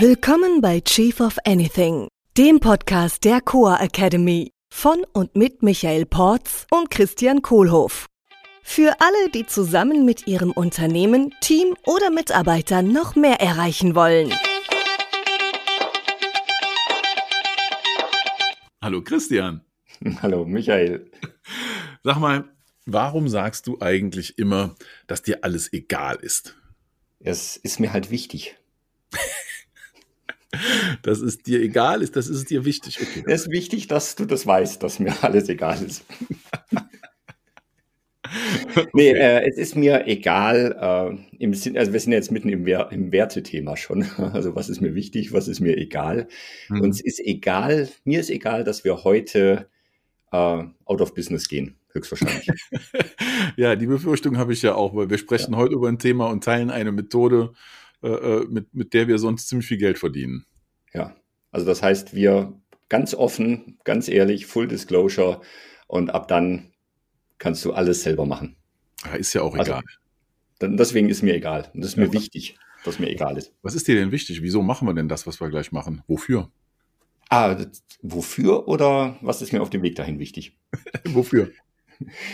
Willkommen bei Chief of Anything, dem Podcast der Coa Academy von und mit Michael Porz und Christian Kohlhoff. Für alle, die zusammen mit ihrem Unternehmen, Team oder Mitarbeitern noch mehr erreichen wollen. Hallo Christian. Hallo Michael. Sag mal, warum sagst du eigentlich immer, dass dir alles egal ist? Es ist mir halt wichtig. Dass es dir egal ist, das ist dir wichtig. Okay. Es ist wichtig, dass du das weißt, dass mir alles egal ist. okay. Nee, äh, es ist mir egal, äh, im Sinn, also wir sind jetzt mitten im, im Wertethema schon. Also was ist mir wichtig, was ist mir egal? Mhm. Uns ist egal, mir ist egal, dass wir heute äh, out of business gehen, höchstwahrscheinlich. ja, die Befürchtung habe ich ja auch, weil wir sprechen ja. heute über ein Thema und teilen eine Methode, äh, äh, mit, mit der wir sonst ziemlich viel Geld verdienen. Ja, also das heißt, wir ganz offen, ganz ehrlich, Full Disclosure und ab dann kannst du alles selber machen. Ist ja auch also, egal. Dann, deswegen ist mir egal. Und das ist mir ja. wichtig, dass mir egal ist. Was ist dir denn wichtig? Wieso machen wir denn das, was wir gleich machen? Wofür? Ah, wofür oder was ist mir auf dem Weg dahin wichtig? wofür?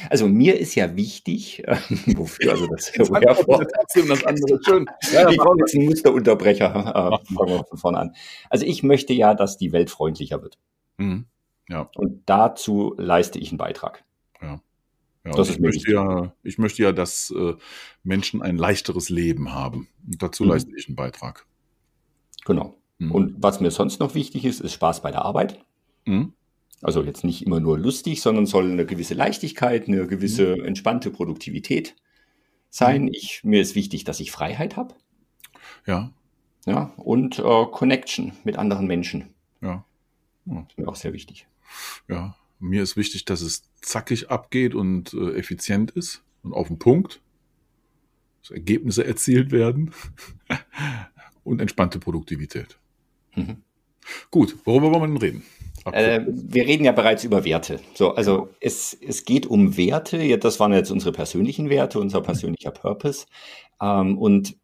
Also mir ist ja wichtig, äh, wofür also das, trotzdem das andere schön. Ja, ich brauche jetzt einen Musterunterbrecher. Äh, fangen wir von vorne an. Also ich möchte ja, dass die Welt freundlicher wird. Mhm. Ja. Und dazu leiste ich einen Beitrag. Ja. ja das ist ich, möchte ja, ich möchte ja, dass äh, Menschen ein leichteres Leben haben. Und dazu mhm. leiste ich einen Beitrag. Genau. Mhm. Und was mir sonst noch wichtig ist, ist Spaß bei der Arbeit. Mhm. Also jetzt nicht immer nur lustig, sondern soll eine gewisse Leichtigkeit, eine gewisse mhm. entspannte Produktivität sein. Mhm. Ich, mir ist wichtig, dass ich Freiheit habe. Ja. Ja, und äh, Connection mit anderen Menschen. Ja. ja. ist mir auch sehr wichtig. Ja, mir ist wichtig, dass es zackig abgeht und äh, effizient ist und auf den Punkt. Dass Ergebnisse erzielt werden und entspannte Produktivität. Mhm. Gut, worüber wollen wir denn reden? Äh, wir reden ja bereits über Werte. So, also es, es geht um Werte. Das waren jetzt unsere persönlichen Werte, unser persönlicher Purpose. Ähm, und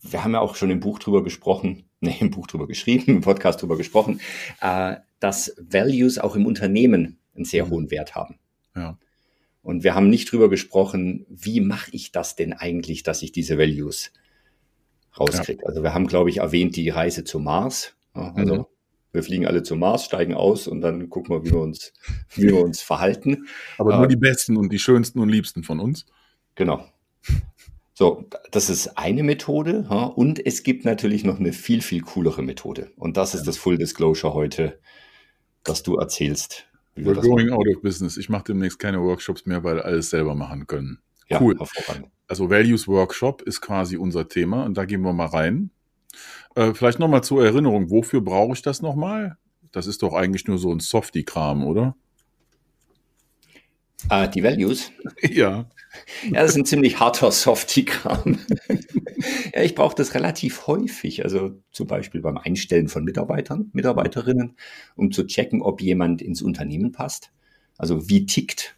wir haben ja auch schon im Buch drüber gesprochen, ne, im Buch drüber geschrieben, im Podcast drüber gesprochen, äh, dass Values auch im Unternehmen einen sehr mhm. hohen Wert haben. Ja. Und wir haben nicht drüber gesprochen, wie mache ich das denn eigentlich, dass ich diese Values rauskriege. Ja. Also wir haben, glaube ich, erwähnt die Reise zum Mars. Also mhm wir fliegen alle zum Mars, steigen aus und dann gucken wir, wie wir uns, wie wir uns verhalten. Aber nur äh, die Besten und die Schönsten und Liebsten von uns. Genau. So, das ist eine Methode. Und es gibt natürlich noch eine viel, viel coolere Methode. Und das ist das Full Disclosure heute, dass du erzählst. Wie We're going machen. out of business. Ich mache demnächst keine Workshops mehr, weil alles selber machen können. Ja, cool. Also Values Workshop ist quasi unser Thema und da gehen wir mal rein. Äh, vielleicht nochmal zur Erinnerung, wofür brauche ich das nochmal? Das ist doch eigentlich nur so ein Softie-Kram, oder? Uh, die Values? Ja. Ja, das ist ein ziemlich harter Softie-Kram. ja, ich brauche das relativ häufig, also zum Beispiel beim Einstellen von Mitarbeitern, Mitarbeiterinnen, um zu checken, ob jemand ins Unternehmen passt. Also wie tickt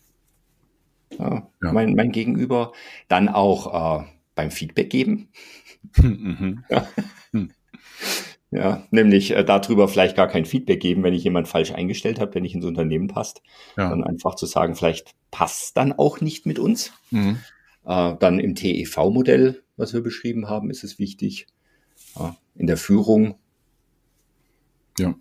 ja, ja. Mein, mein Gegenüber. Dann auch äh, beim Feedback geben. Mhm. Ja. Ja, nämlich äh, darüber vielleicht gar kein Feedback geben, wenn ich jemand falsch eingestellt habe, der nicht ins Unternehmen passt. Ja. Dann einfach zu sagen, vielleicht passt dann auch nicht mit uns. Mhm. Äh, dann im TEV-Modell, was wir beschrieben haben, ist es wichtig. Äh, in der Führung. Ja.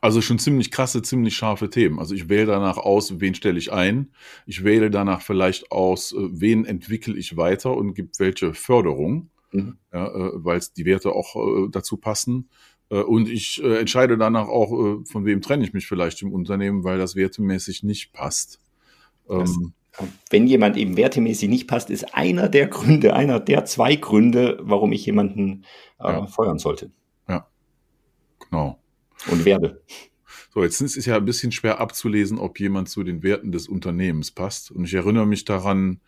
Also schon ziemlich krasse, ziemlich scharfe Themen. Also ich wähle danach aus, wen stelle ich ein. Ich wähle danach vielleicht aus, äh, wen entwickle ich weiter und gibt welche Förderung mhm. ja, äh, weil die Werte auch äh, dazu passen. Und ich entscheide danach auch, von wem trenne ich mich vielleicht im Unternehmen, weil das wertemäßig nicht passt. Ähm, wenn jemand eben wertemäßig nicht passt, ist einer der Gründe, einer der zwei Gründe, warum ich jemanden äh, ja. feuern sollte. Ja, genau. Und werde. So, jetzt ist es ja ein bisschen schwer abzulesen, ob jemand zu den Werten des Unternehmens passt. Und ich erinnere mich daran,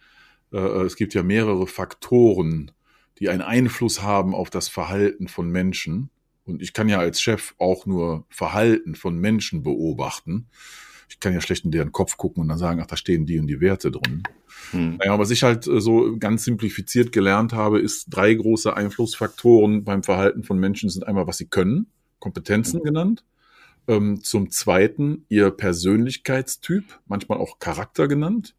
äh, es gibt ja mehrere Faktoren, die einen Einfluss haben auf das Verhalten von Menschen. Und ich kann ja als Chef auch nur Verhalten von Menschen beobachten. ich kann ja schlecht in deren Kopf gucken und dann sagen, ach, da stehen die und die Werte drin. Hm. Naja, was ich halt äh, so ganz simplifiziert gelernt habe, ist drei große Einflussfaktoren beim Verhalten von Menschen sind einmal, was sie können, Kompetenzen hm. genannt. Ähm, zum zweiten ihr Persönlichkeitstyp, manchmal auch Charakter genannt.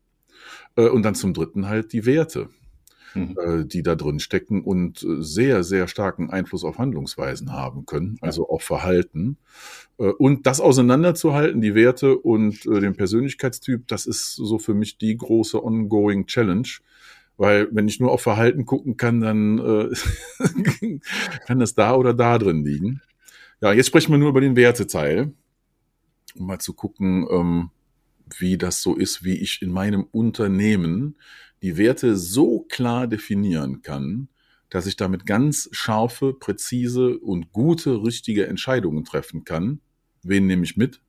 Äh, und dann zum dritten halt die Werte mhm. äh, die da drin stecken und äh, sehr, sehr starken Einfluss auf Handlungsweisen haben können, also auf Verhalten. Äh, und das auseinanderzuhalten, die Werte und äh, den Persönlichkeitstyp, das ist so für mich die große ongoing Challenge. Weil wenn ich nur auf Verhalten gucken kann, dann äh, kann das da oder da drin liegen. Ja, jetzt sprechen wir nur über den Werteteil, um mal zu gucken, ähm, wie das so ist, wie ich in meinem Unternehmen die Werte so klar definieren kann, dass ich damit ganz scharfe, präzise und gute, richtige Entscheidungen treffen kann. Wen nehme ich mit?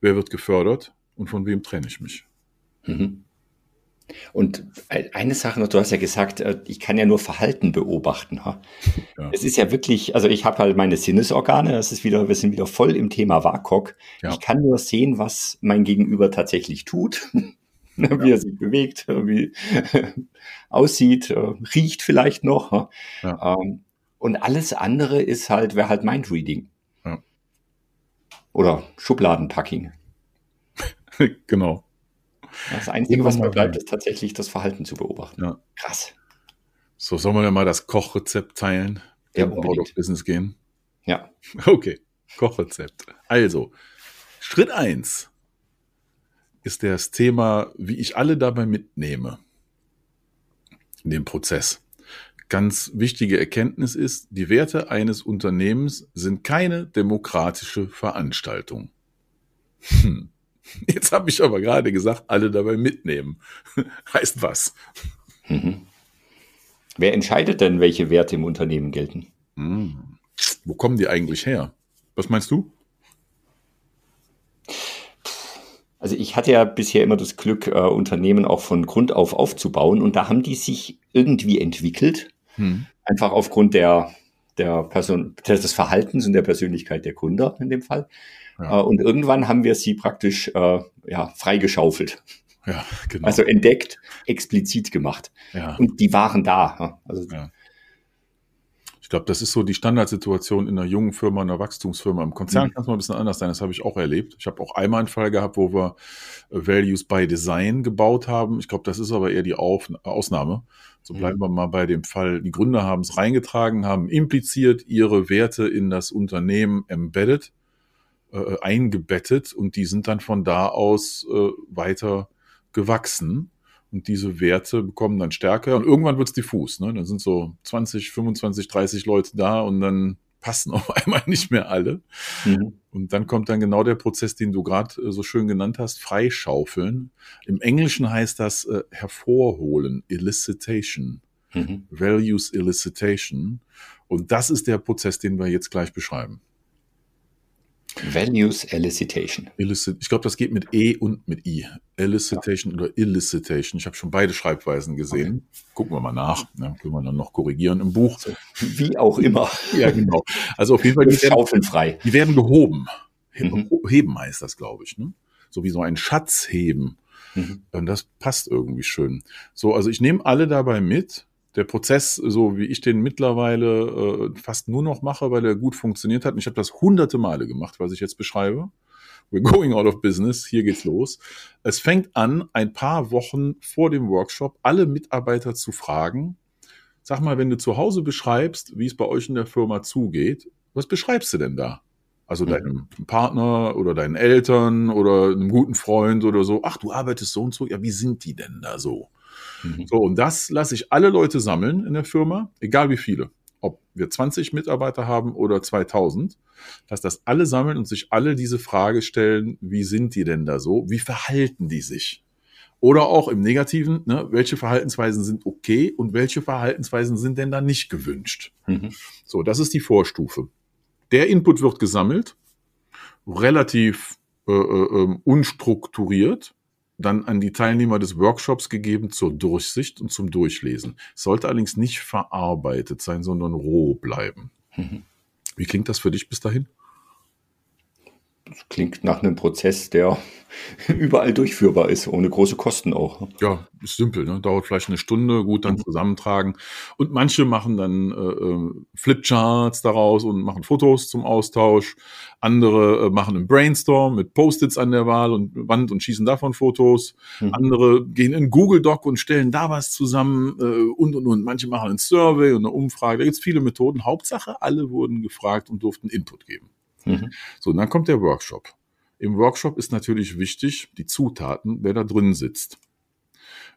Wer wird gefördert? Und von wem trenne ich mich? Mhm. Und eine Sache noch, du hast ja gesagt, äh, ich kann ja nur Verhalten beobachten. Ja. Es ist ja wirklich, also ich habe halt meine Sinnesorgane, das ist wieder, wir sind wieder voll im Thema WAKOK. Ja. Ich kann nur sehen, was mein Gegenüber tatsächlich tut. wie ja. er sich bewegt, wie aussieht, äh, riecht vielleicht noch. Ähm, und alles andere ist halt, wäre halt Mindreading. Oder Schubladenpacking. genau. Das Einzige, was mir bleibt, ist tatsächlich das Verhalten zu beobachten. Ja. Krass. So, sollen wir denn mal das Kochrezept teilen? Ja, of Business gehen? Ja. Okay, Kochrezept. Also, Schritt eins ist das Thema, wie ich alle dabei mitnehme in dem Prozess. Ganz wichtige Erkenntnis ist, die Werte eines Unternehmens sind keine demokratische Veranstaltung. Hm. Jetzt habe ich aber gerade gesagt, alle dabei mitnehmen. heißt was? Mhm. Wer entscheidet denn, welche Werte im Unternehmen gelten? Hm. Wo kommen die eigentlich her? Was meinst du? Also ich hatte ja bisher immer das Glück, äh, Unternehmen auch von Grund auf aufzubauen und da haben die sich irgendwie entwickelt. Hm. Einfach aufgrund der, der Person, des Verhaltens und der Persönlichkeit der Gründer in dem Fall. Ja. Äh, und irgendwann haben wir sie praktisch äh, ja, freigeschaufelt. Ja, genau. Also entdeckt, explizit gemacht. Ja. Und die waren da. Also ja. Ich glaube, das ist so die Standardsituation in einer jungen Firma, einer Wachstumsfirma. Im Konzern mhm. kann es mal ein bisschen anders sein. Das habe ich auch erlebt. Ich habe auch einmal einen Fall gehabt, wo wir äh, Values by Design gebaut haben. Ich glaube, das ist aber eher die Auf Ausnahme. So bleiben mhm. wir mal bei dem Fall. Die Gründer haben es reingetragen, haben impliziert ihre Werte in das Unternehmen embedded, äh, eingebettet und die sind dann von da aus äh, weiter gewachsen. Und diese Werte bekommen dann stärker und irgendwann wird es diffus. Ne? Dann sind so 20, 25, 30 Leute da und dann passen auf einmal nicht mehr alle. Mhm. Und dann kommt dann genau der Prozess, den du gerade äh, so schön genannt hast, freischaufeln. Im Englischen heißt das äh, hervorholen, Elicitation, mhm. Values Elicitation. Und das ist der Prozess, den wir jetzt gleich beschreiben. Values Elicitation. Illicit, ich glaube, das geht mit E und mit I. Elicitation ja. oder Illicitation. Ich habe schon beide Schreibweisen gesehen. Okay. Gucken wir mal nach. Ja, können wir dann noch korrigieren im Buch. Wie auch immer. ja, genau. Also auf jeden Fall. Die werden, frei. Die werden gehoben. Mhm. Heben heißt das, glaube ich. Ne? So wie so ein Schatz heben. Mhm. Und das passt irgendwie schön. So, also ich nehme alle dabei mit der Prozess, so wie ich den mittlerweile äh, fast nur noch mache, weil er gut funktioniert hat. Und ich habe das hunderte Male gemacht, was ich jetzt beschreibe. We're going out of business. Hier geht's los. Es fängt an, ein paar Wochen vor dem Workshop alle Mitarbeiter zu fragen. Sag mal, wenn du zu Hause beschreibst, wie es bei euch in der Firma zugeht, was beschreibst du denn da? Also mhm. deinem Partner oder deinen Eltern oder einem guten Freund oder so. Ach, du arbeitest so und so. Ja, wie sind die denn da so? Mhm. So, und das lasse ich alle Leute sammeln in der Firma, egal wie viele. Ob wir 20 Mitarbeiter haben oder 2000, dass das alle sammeln und sich alle diese Frage stellen, wie sind die denn da so? Wie verhalten die sich? Oder auch im Negativen, ne, welche Verhaltensweisen sind okay und welche Verhaltensweisen sind denn da nicht gewünscht? Mhm. So, das ist die Vorstufe. Der Input wird gesammelt, relativ äh, äh, ähm, unstrukturiert dann an die Teilnehmer des Workshops gegeben zur Durchsicht und zum Durchlesen. Es sollte allerdings nicht verarbeitet sein, sondern roh bleiben. Mhm. Wie klingt das für dich bis dahin? Das klingt nach einem Prozess, der überall durchführbar ist, ohne große Kosten auch. Ja, ist simpel, ne? dauert vielleicht eine Stunde, gut dann mhm. zusammentragen. Und manche machen dann äh, äh, Flipcharts daraus und machen Fotos zum Austausch. Andere äh, machen einen Brainstorm mit Post-its an der Wahl und Wand und schießen davon Fotos. Mhm. Andere gehen in Google Doc und stellen da was zusammen äh, und und und. Manche machen ein Survey und eine Umfrage. Da gibt's viele Methoden. Hauptsache, alle wurden gefragt und durften Input geben. Mhm. So, und dann kommt der Workshop. Im Workshop ist natürlich wichtig, die Zutaten, wer da drin sitzt.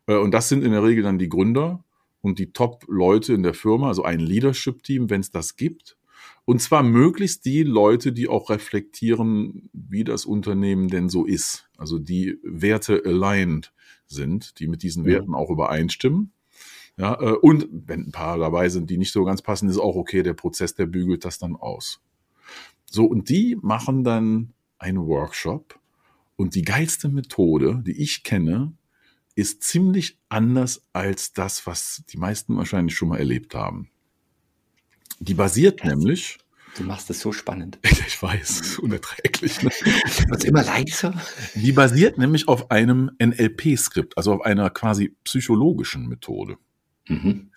Äh, und das sind in der Regel dann die Gründer und die Top-Leute in der Firma, also ein Leadership-Team, wenn es das gibt. Und zwar möglichst die Leute, die auch reflektieren, wie das Unternehmen denn so ist. Also die Werte aligned sind, die mit diesen Werten auch übereinstimmen. Ja, äh, und wenn ein paar dabei sind, die nicht so ganz passen, ist auch okay. Der Prozess, der bügelt das dann aus. So, und die machen dann einen Workshop. Und die geilste Methode, die ich kenne, ist ziemlich anders als das, was die meisten wahrscheinlich schon mal erlebt haben. Die basiert Krass. nämlich. Du machst es so spannend. Ich weiß, unerträglich. Ne? Wird immer leiser. Die basiert nämlich auf einem NLP-Skript, also auf einer quasi psychologischen Methode. Mhm.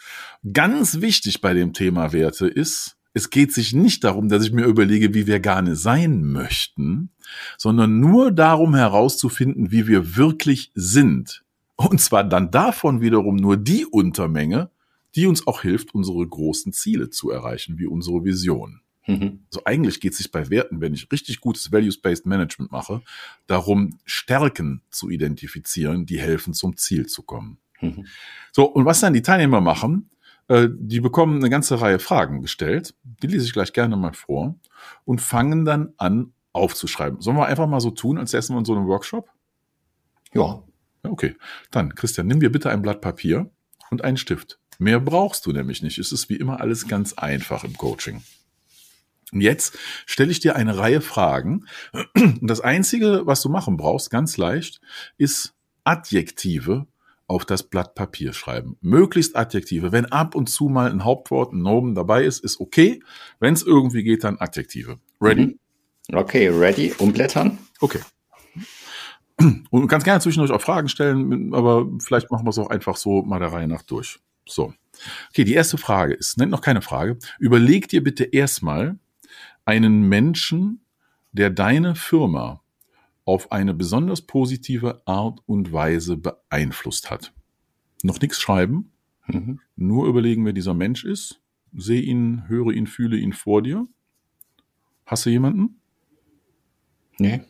Ganz wichtig bei dem Thema Werte ist, es geht sich nicht darum, dass ich mir überlege, wie wir gerne sein möchten, sondern nur darum herauszufinden, wie wir wirklich sind. Und zwar dann davon wiederum nur die Untermenge, die uns auch hilft, unsere großen Ziele zu erreichen, wie unsere Vision. Mhm. Also eigentlich geht es sich bei Werten, wenn ich richtig gutes Values-Based Management mache, darum, Stärken zu identifizieren, die helfen, zum Ziel zu kommen. Mhm. So, und was dann die Teilnehmer machen, äh, die bekommen eine ganze Reihe Fragen gestellt. Die lese ich gleich gerne mal vor und fangen dann an aufzuschreiben. Sollen wir einfach mal so tun, als essen wir in so einem Workshop? Ja. ja. Okay. Dann, Christian, nimm dir bitte ein Blatt Papier und einen Stift. Mehr brauchst du nämlich nicht. Es ist wie immer alles ganz einfach im Coaching. Und jetzt stelle ich dir eine Reihe Fragen. Und das Einzige, was du machen brauchst, ganz leicht, ist Adjektive auf das Blatt Papier schreiben. Möglichst Adjektive. Wenn ab und zu mal ein Hauptwort, ein Nomen dabei ist, ist okay. Wenn es irgendwie geht, dann Adjektive. Ready? Mhm. Okay, ready. Umblättern. Okay. Und du kannst gerne zwischendurch auch Fragen stellen, aber vielleicht machen wir es auch einfach so mal der Reihe nach durch. So. Okay, die erste Frage ist, nennt noch keine Frage. Überleg dir bitte erstmal einen Menschen, der deine Firma auf eine besonders positive Art und Weise beeinflusst hat. Noch nichts schreiben, mhm. nur überlegen, wer dieser Mensch ist. Sehe ihn, höre ihn, fühle ihn vor dir. Hast du jemanden? Nee.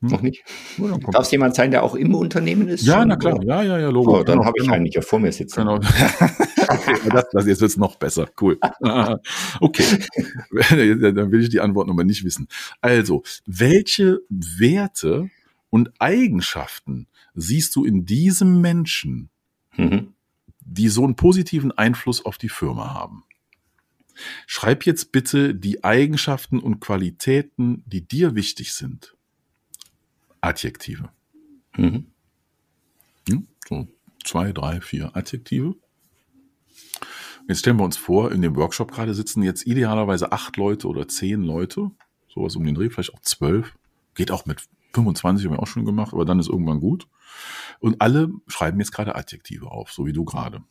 Hm? Noch nicht. Ja, Darf es jemand sein, der auch im Unternehmen ist? Ja, na klar. Ja, ja, ja, Logo. Oh, dann genau, habe ich genau. einen ja vor mir sitzen. Genau. okay, das, das, jetzt wird's noch besser. Cool. okay. dann will ich die Antwort nochmal nicht wissen. Also, welche Werte und Eigenschaften siehst du in diesem Menschen, mhm. die so einen positiven Einfluss auf die Firma haben? Schreib jetzt bitte die Eigenschaften und Qualitäten, die dir wichtig sind. Adjektive. Mhm. Ja, so zwei, drei, vier Adjektive. Jetzt stellen wir uns vor, in dem Workshop gerade sitzen jetzt idealerweise acht Leute oder zehn Leute, sowas um den Dreh, vielleicht auch zwölf. Geht auch mit 25 haben wir auch schon gemacht, aber dann ist irgendwann gut. Und alle schreiben jetzt gerade Adjektive auf, so wie du gerade.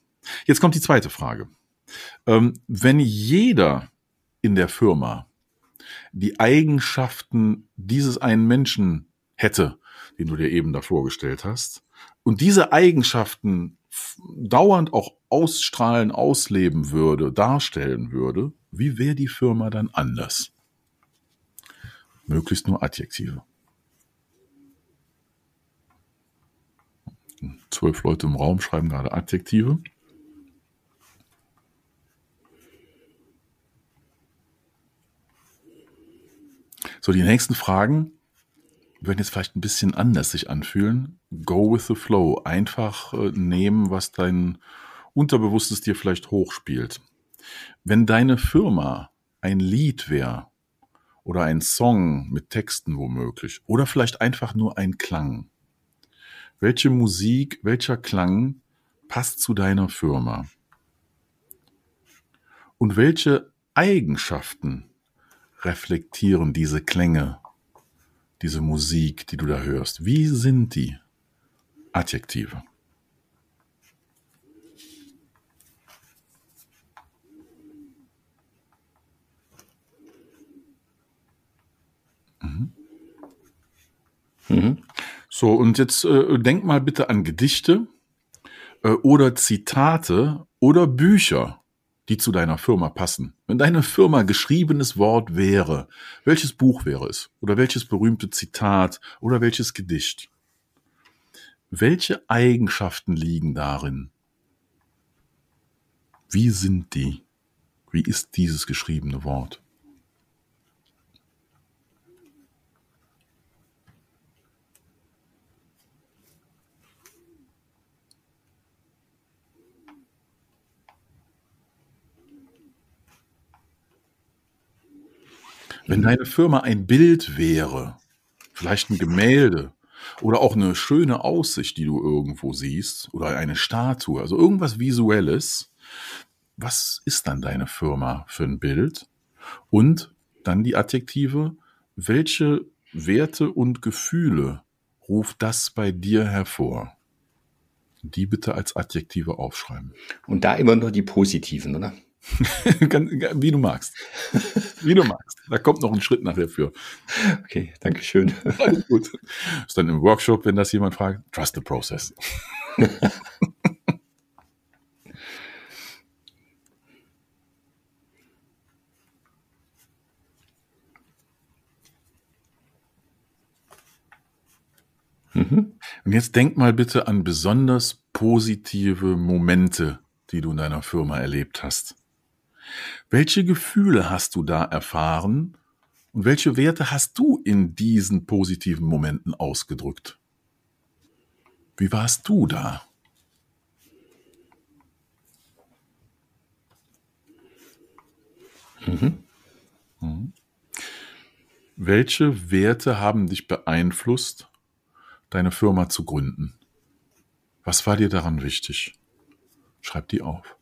Jetzt kommt die zweite Frage. Ähm, wenn jeder in der Firma die Eigenschaften dieses einen Menschen hätte, den du dir eben da vorgestellt hast, und diese Eigenschaften dauernd auch ausstrahlen, ausleben würde, darstellen würde, wie wäre die Firma dann anders? Möglichst nur Adjektive. Zwölf Leute im Raum schreiben gerade Adjektive. So, die nächsten Fragen werden jetzt vielleicht ein bisschen anders sich anfühlen. Go with the flow. Einfach äh, nehmen, was dein Unterbewusstes dir vielleicht hochspielt. Wenn deine Firma ein Lied wäre oder ein Song mit Texten womöglich oder vielleicht einfach nur ein Klang. Welche Musik, welcher Klang passt zu deiner Firma? Und welche Eigenschaften reflektieren diese Klänge diese Musik, die du da hörst? Wie sind die Adjektive? Mhm. Mhm. So, und jetzt äh, denk mal bitte an Gedichte äh, oder Zitate oder Bücher, die zu deiner Firma passen. Wenn deine Firma geschriebenes Wort wäre, welches Buch wäre es? Oder welches berühmte Zitat oder welches Gedicht? Welche Eigenschaften liegen darin? Wie sind die? Wie ist dieses geschriebene Wort? Wenn deine Firma ein Bild wäre, vielleicht ein Gemälde oder auch eine schöne Aussicht, die du irgendwo siehst oder eine Statue, also irgendwas Visuelles, was ist dann deine Firma für ein Bild? Und dann die Adjektive, welche Werte und Gefühle ruft das bei dir hervor? Die bitte als Adjektive aufschreiben. Und da immer nur die positiven, oder? Wie du magst. Wie du magst. Da kommt noch ein Schritt nachher für. Okay, danke schön. Alles gut. Ist dann im Workshop, wenn das jemand fragt, trust the process. Mhm. Und jetzt denk mal bitte an besonders positive Momente, die du in deiner Firma erlebt hast. Welche Gefühle hast du da erfahren und welche Werte hast du in diesen positiven Momenten ausgedrückt? Wie warst du da? Mhm. Mhm. Welche Werte haben dich beeinflusst, deine Firma zu gründen? Was war dir daran wichtig? Schreib die auf.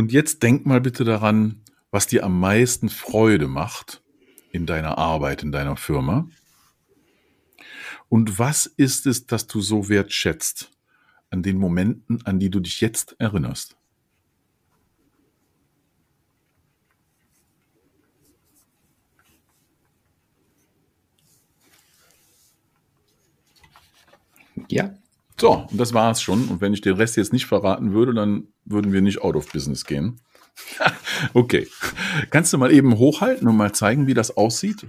Und jetzt denk mal bitte daran, was dir am meisten Freude macht in deiner Arbeit, in deiner Firma. Und was ist es, das du so wertschätzt an den Momenten, an die du dich jetzt erinnerst? Ja. So, und das war's schon. Und wenn ich den Rest jetzt nicht verraten würde, dann würden wir nicht out of business gehen. okay. Kannst du mal eben hochhalten und mal zeigen, wie das aussieht?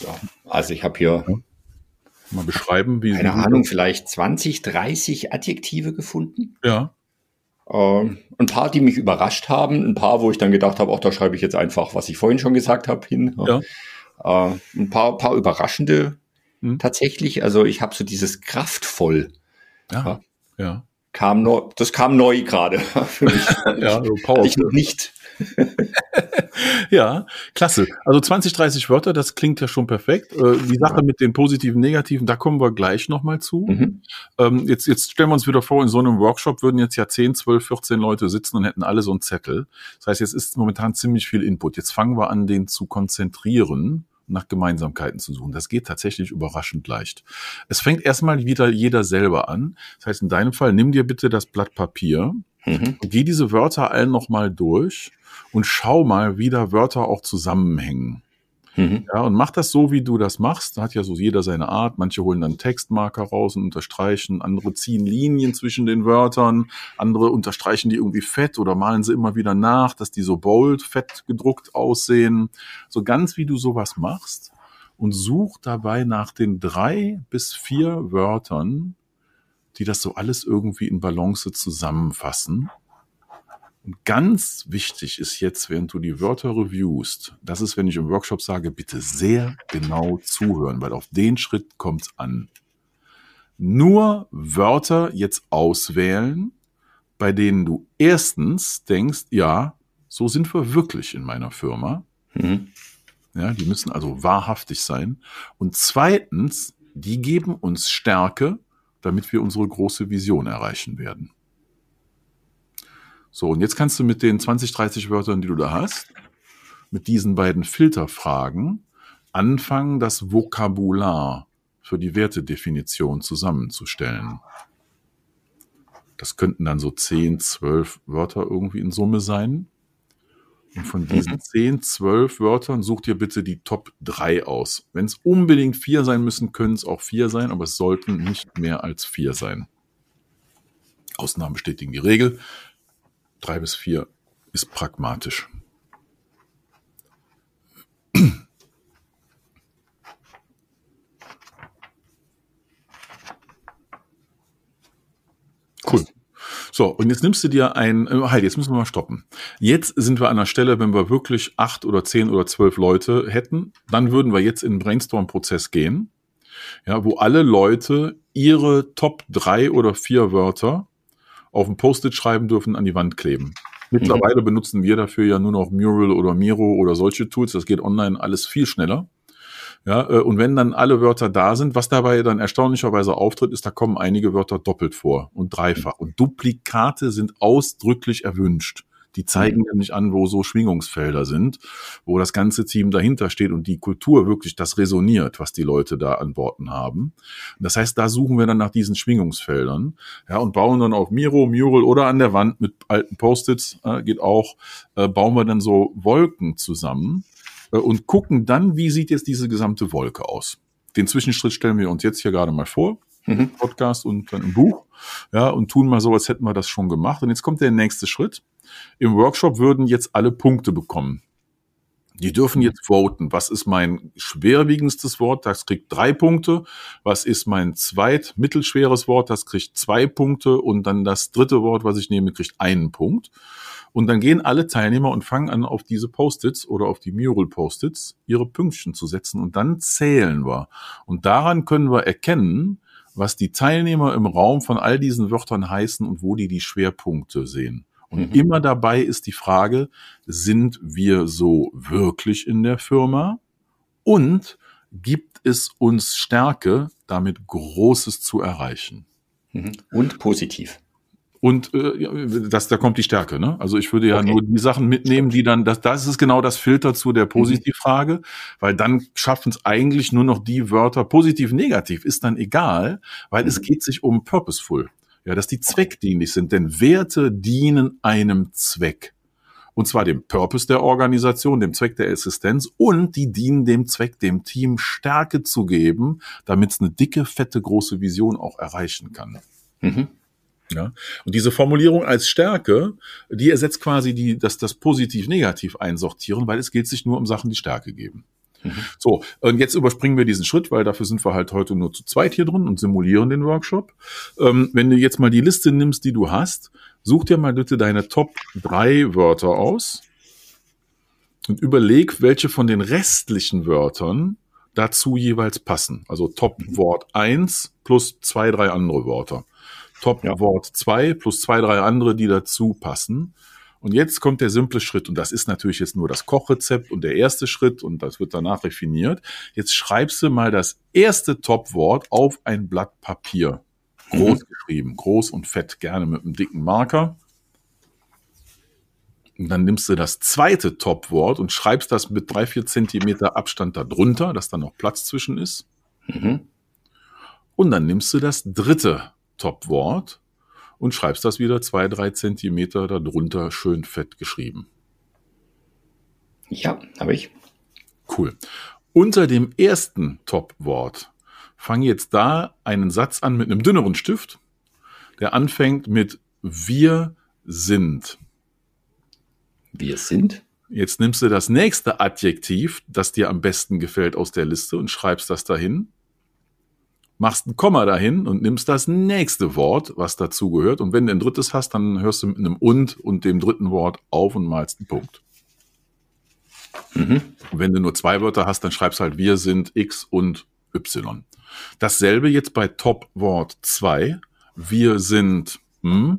Ja, also ich habe hier ja. mal beschreiben, wie keine Ahnung, vielleicht 20, 30 Adjektive gefunden. Ja. Ähm, ein paar, die mich überrascht haben, ein paar, wo ich dann gedacht habe, auch da schreibe ich jetzt einfach, was ich vorhin schon gesagt habe, hin. Ja. Äh, ein paar, paar überraschende hm. tatsächlich. Also ich habe so dieses kraftvoll. Ja. ja. Kam neu, das kam neu gerade für mich. ja, so Power. Ich noch nicht. ja, klasse. Also 20, 30 Wörter, das klingt ja schon perfekt. Äh, die Sache mit den positiven, negativen, da kommen wir gleich nochmal zu. Mhm. Ähm, jetzt, jetzt stellen wir uns wieder vor, in so einem Workshop würden jetzt ja 10, 12, 14 Leute sitzen und hätten alle so einen Zettel. Das heißt, jetzt ist momentan ziemlich viel Input. Jetzt fangen wir an, den zu konzentrieren nach Gemeinsamkeiten zu suchen. Das geht tatsächlich überraschend leicht. Es fängt erstmal wieder jeder selber an. Das heißt, in deinem Fall, nimm dir bitte das Blatt Papier mhm. geh diese Wörter allen nochmal durch und schau mal, wie da Wörter auch zusammenhängen. Mhm. Ja, und mach das so, wie du das machst. Da hat ja so jeder seine Art. Manche holen dann Textmarker raus und unterstreichen, andere ziehen Linien zwischen den Wörtern, andere unterstreichen die irgendwie fett oder malen sie immer wieder nach, dass die so bold, fett gedruckt aussehen. So ganz wie du sowas machst und such dabei nach den drei bis vier Wörtern, die das so alles irgendwie in Balance zusammenfassen und ganz wichtig ist jetzt, während du die Wörter reviewst, das ist, wenn ich im Workshop sage, bitte sehr genau zuhören, weil auf den Schritt kommt's an. Nur Wörter jetzt auswählen, bei denen du erstens denkst, ja, so sind wir wirklich in meiner Firma. Mhm. Ja, die müssen also wahrhaftig sein. Und zweitens, die geben uns Stärke, damit wir unsere große Vision erreichen werden. So, und jetzt kannst du mit den 20, 30 Wörtern, die du da hast, mit diesen beiden Filterfragen anfangen, das Vokabular für die Wertedefinition zusammenzustellen. Das könnten dann so 10, 12 Wörter irgendwie in Summe sein. Und von diesen 10, mhm. 12 Wörtern such dir bitte die Top 3 aus. Wenn es unbedingt vier sein müssen, können es auch vier sein, aber es sollten nicht mehr als vier sein. Ausnahmen bestätigen die Regel. Drei bis vier ist pragmatisch. Cool. So, und jetzt nimmst du dir ein, halt, jetzt müssen wir mal stoppen. Jetzt sind wir an der Stelle, wenn wir wirklich acht oder zehn oder zwölf Leute hätten, dann würden wir jetzt in den Brainstorm-Prozess gehen, ja, wo alle Leute ihre Top drei oder vier Wörter auf ein Post-it schreiben dürfen, an die Wand kleben. Mittlerweile mhm. benutzen wir dafür ja nur noch Mural oder Miro oder solche Tools. Das geht online alles viel schneller. Ja, äh, und wenn dann alle Wörter da sind, was dabei dann erstaunlicherweise auftritt, ist, da kommen einige Wörter doppelt vor und dreifach. Und Duplikate sind ausdrücklich erwünscht. Die zeigen mhm. nämlich an, wo so Schwingungsfelder sind, wo das ganze Team dahinter steht und die Kultur wirklich das resoniert, was die Leute da an Worten haben. Das heißt, da suchen wir dann nach diesen Schwingungsfeldern, ja, und bauen dann auf Miro, Mural oder an der Wand mit alten Post-its, äh, geht auch, äh, bauen wir dann so Wolken zusammen äh, und gucken dann, wie sieht jetzt diese gesamte Wolke aus. Den Zwischenschritt stellen wir uns jetzt hier gerade mal vor. Mhm. Podcast und dann im Buch. Ja, und tun mal so, als hätten wir das schon gemacht. Und jetzt kommt der nächste Schritt. Im Workshop würden jetzt alle Punkte bekommen. Die dürfen jetzt voten. Was ist mein schwerwiegendstes Wort? Das kriegt drei Punkte. Was ist mein zweit mittelschweres Wort? Das kriegt zwei Punkte. Und dann das dritte Wort, was ich nehme, kriegt einen Punkt. Und dann gehen alle Teilnehmer und fangen an, auf diese Post-its oder auf die Mural-Post-its ihre Pünktchen zu setzen. Und dann zählen wir. Und daran können wir erkennen, was die Teilnehmer im Raum von all diesen Wörtern heißen und wo die die Schwerpunkte sehen. Und mhm. immer dabei ist die Frage, sind wir so wirklich in der Firma? Und gibt es uns Stärke, damit Großes zu erreichen? Mhm. Und positiv. Und äh, das, da kommt die Stärke. Ne? Also ich würde ja okay. nur die Sachen mitnehmen, die dann, das, das ist genau das Filter zu der mhm. Positivfrage, weil dann schaffen es eigentlich nur noch die Wörter positiv, negativ, ist dann egal, weil mhm. es geht sich um purposeful. Ja, dass die zweckdienlich sind, denn Werte dienen einem Zweck. Und zwar dem Purpose der Organisation, dem Zweck der Assistenz und die dienen dem Zweck, dem Team Stärke zu geben, damit es eine dicke, fette, große Vision auch erreichen kann. Mhm. Ja? Und diese Formulierung als Stärke, die ersetzt quasi die, das, das positiv-negativ einsortieren, weil es geht sich nur um Sachen, die Stärke geben. Mhm. So, und jetzt überspringen wir diesen Schritt, weil dafür sind wir halt heute nur zu zweit hier drin und simulieren den Workshop. Ähm, wenn du jetzt mal die Liste nimmst, die du hast, such dir mal bitte deine Top drei Wörter aus und überleg, welche von den restlichen Wörtern dazu jeweils passen. Also Top Wort eins plus zwei, drei andere Wörter. Top-Wort 2 plus zwei, drei andere, die dazu passen. Und jetzt kommt der simple Schritt und das ist natürlich jetzt nur das Kochrezept und der erste Schritt und das wird danach refiniert. Jetzt schreibst du mal das erste Top-Wort auf ein Blatt Papier. Groß mhm. geschrieben, groß und fett, gerne mit einem dicken Marker. Und dann nimmst du das zweite Top-Wort und schreibst das mit drei, vier Zentimeter Abstand darunter, dass da noch Platz zwischen ist. Mhm. Und dann nimmst du das dritte Top-Wort und schreibst das wieder zwei, drei Zentimeter darunter schön fett geschrieben. Ja, habe ich. Cool. Unter dem ersten Top-Wort fang jetzt da einen Satz an mit einem dünneren Stift, der anfängt mit wir sind. Wir sind? Jetzt nimmst du das nächste Adjektiv, das dir am besten gefällt aus der Liste und schreibst das dahin machst ein Komma dahin und nimmst das nächste Wort, was dazu gehört. Und wenn du ein drittes hast, dann hörst du mit einem und und dem dritten Wort auf und malst einen Punkt. Mhm. wenn du nur zwei Wörter hast, dann schreibst halt wir sind X und Y. Dasselbe jetzt bei Top-Wort 2. Wir sind m,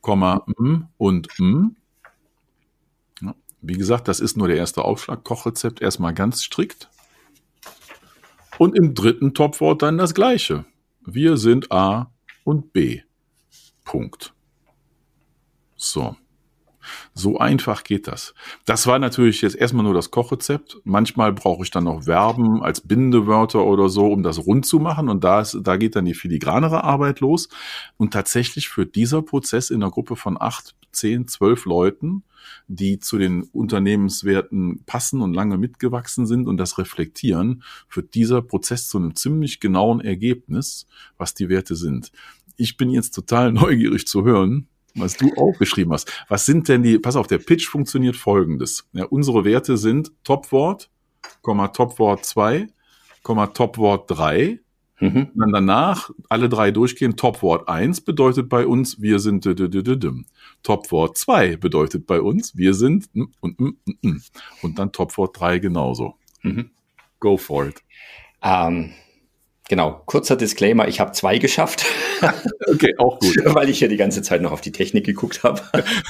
Komma m und m. Wie gesagt, das ist nur der erste Aufschlag. Kochrezept erstmal ganz strikt. Und im dritten Topwort dann das gleiche. Wir sind A und B. Punkt. So. So einfach geht das. Das war natürlich jetzt erstmal nur das Kochrezept. Manchmal brauche ich dann noch Verben als Bindewörter oder so, um das rund zu machen. Und da, ist, da geht dann die filigranere Arbeit los. Und tatsächlich führt dieser Prozess in einer Gruppe von acht, zehn, zwölf Leuten, die zu den Unternehmenswerten passen und lange mitgewachsen sind und das reflektieren, führt dieser Prozess zu einem ziemlich genauen Ergebnis, was die Werte sind. Ich bin jetzt total neugierig zu hören, was du aufgeschrieben hast. Was sind denn die, pass auf, der Pitch funktioniert folgendes. Ja, unsere Werte sind Topwort, Topwort 2, Topwort 3. Mhm. dann danach alle drei durchgehen. Topwort 1 bedeutet bei uns, wir sind Topwort 2 bedeutet bei uns, wir sind und, und, und, und dann Topwort 3 genauso. Mhm. Go for it. Um, ähm, Genau, kurzer Disclaimer, ich habe zwei geschafft. okay, auch gut. Weil ich ja die ganze Zeit noch auf die Technik geguckt habe.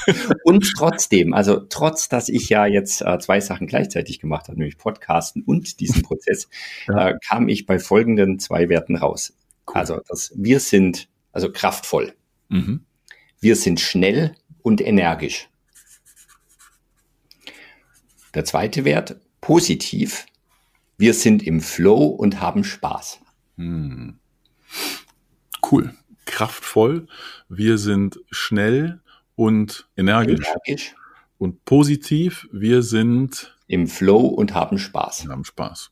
und trotzdem, also trotz, dass ich ja jetzt äh, zwei Sachen gleichzeitig gemacht habe, nämlich Podcasten und diesen Prozess, ja. äh, kam ich bei folgenden zwei Werten raus. Cool. Also das, wir sind also kraftvoll. Mhm. Wir sind schnell und energisch. Der zweite Wert, positiv. Wir sind im Flow und haben Spaß. Hm. Cool. Kraftvoll. Wir sind schnell und energisch. energisch. Und positiv. Wir sind im Flow und haben Spaß. Wir haben Spaß.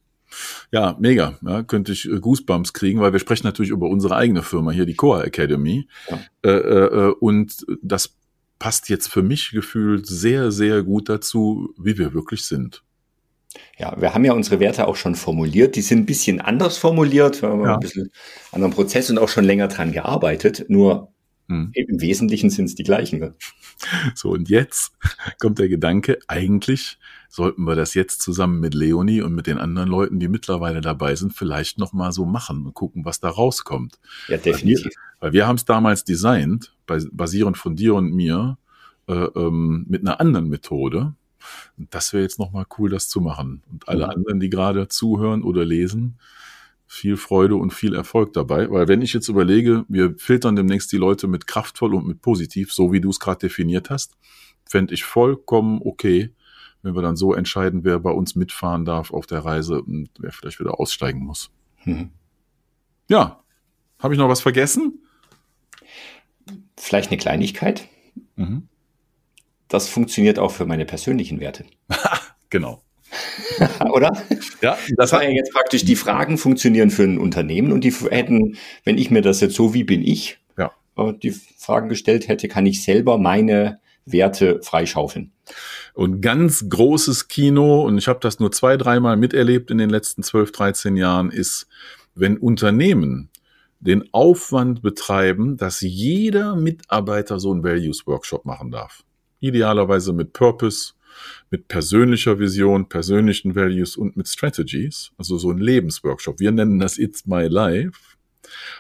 Ja, mega. Ja, könnte ich äh, Goosebumps kriegen, weil wir sprechen natürlich über unsere eigene Firma hier, die Core Academy. Ja. Äh, äh, und das passt jetzt für mich gefühlt sehr, sehr gut dazu, wie wir wirklich sind. Ja, wir haben ja unsere Werte auch schon formuliert. Die sind ein bisschen anders formuliert. Wir haben ja. ein bisschen anderen Prozess und auch schon länger dran gearbeitet. Nur hm. im Wesentlichen sind es die gleichen. Ne? So, und jetzt kommt der Gedanke, eigentlich sollten wir das jetzt zusammen mit Leonie und mit den anderen Leuten, die mittlerweile dabei sind, vielleicht nochmal so machen und gucken, was da rauskommt. Ja, definitiv. Weil wir, weil wir haben es damals designt, basierend von dir und mir, äh, ähm, mit einer anderen Methode das wäre jetzt nochmal cool, das zu machen. Und alle ja. anderen, die gerade zuhören oder lesen, viel Freude und viel Erfolg dabei. Weil wenn ich jetzt überlege, wir filtern demnächst die Leute mit kraftvoll und mit positiv, so wie du es gerade definiert hast, fände ich vollkommen okay, wenn wir dann so entscheiden, wer bei uns mitfahren darf auf der Reise und wer vielleicht wieder aussteigen muss. Mhm. Ja, habe ich noch was vergessen? Vielleicht eine Kleinigkeit. Mhm das funktioniert auch für meine persönlichen Werte. genau. Oder? Ja, das, das war ja jetzt praktisch die Fragen funktionieren für ein Unternehmen und die hätten, wenn ich mir das jetzt so wie bin ich, ja. Äh, die Fragen gestellt hätte, kann ich selber meine Werte freischaufeln. Und ganz großes Kino, und ich habe das nur zwei, dreimal miterlebt in den letzten 12, 13 Jahren, ist, wenn Unternehmen den Aufwand betreiben, dass jeder Mitarbeiter so einen Values Workshop machen darf idealerweise mit Purpose, mit persönlicher Vision, persönlichen Values und mit Strategies, also so ein Lebensworkshop. Wir nennen das It's My Life.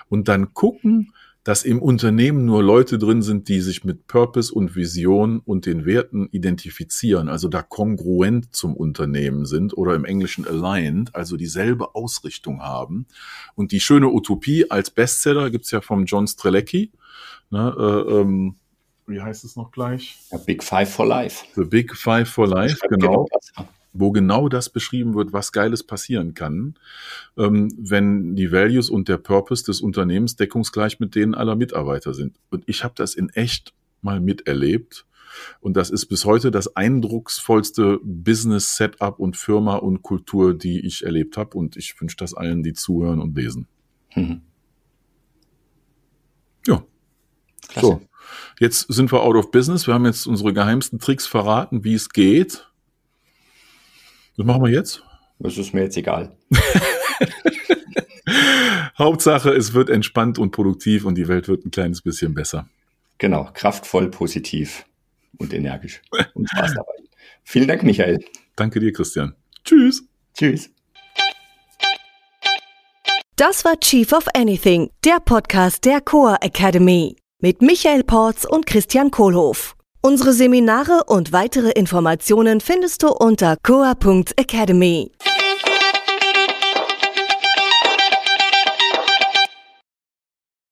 Und dann gucken, dass im Unternehmen nur Leute drin sind, die sich mit Purpose und Vision und den Werten identifizieren, also da kongruent zum Unternehmen sind oder im Englischen aligned, also dieselbe Ausrichtung haben. Und die schöne Utopie als Bestseller gibt's ja vom John Strelecki. Ne, äh, ähm, wie heißt es noch gleich? Ja, Big Five for Life. The Big Five for Life, genau. genau wo genau das beschrieben wird, was Geiles passieren kann, ähm, wenn die Values und der Purpose des Unternehmens deckungsgleich mit denen aller Mitarbeiter sind. Und ich habe das in echt mal miterlebt. Und das ist bis heute das eindrucksvollste Business-Setup und Firma und Kultur, die ich erlebt habe. Und ich wünsche das allen, die zuhören und lesen. Mhm. Ja. Klasse. So. Jetzt sind wir out of business. Wir haben jetzt unsere geheimsten Tricks verraten, wie es geht. Was machen wir jetzt? Das ist mir jetzt egal. Hauptsache, es wird entspannt und produktiv und die Welt wird ein kleines bisschen besser. Genau, kraftvoll, positiv und energisch. Und Spaß dabei. Vielen Dank, Michael. Danke dir, Christian. Tschüss. Tschüss. Das war Chief of Anything, der Podcast der Core Academy mit Michael Porz und Christian Kohlhoff. Unsere Seminare und weitere Informationen findest du unter coa.academy.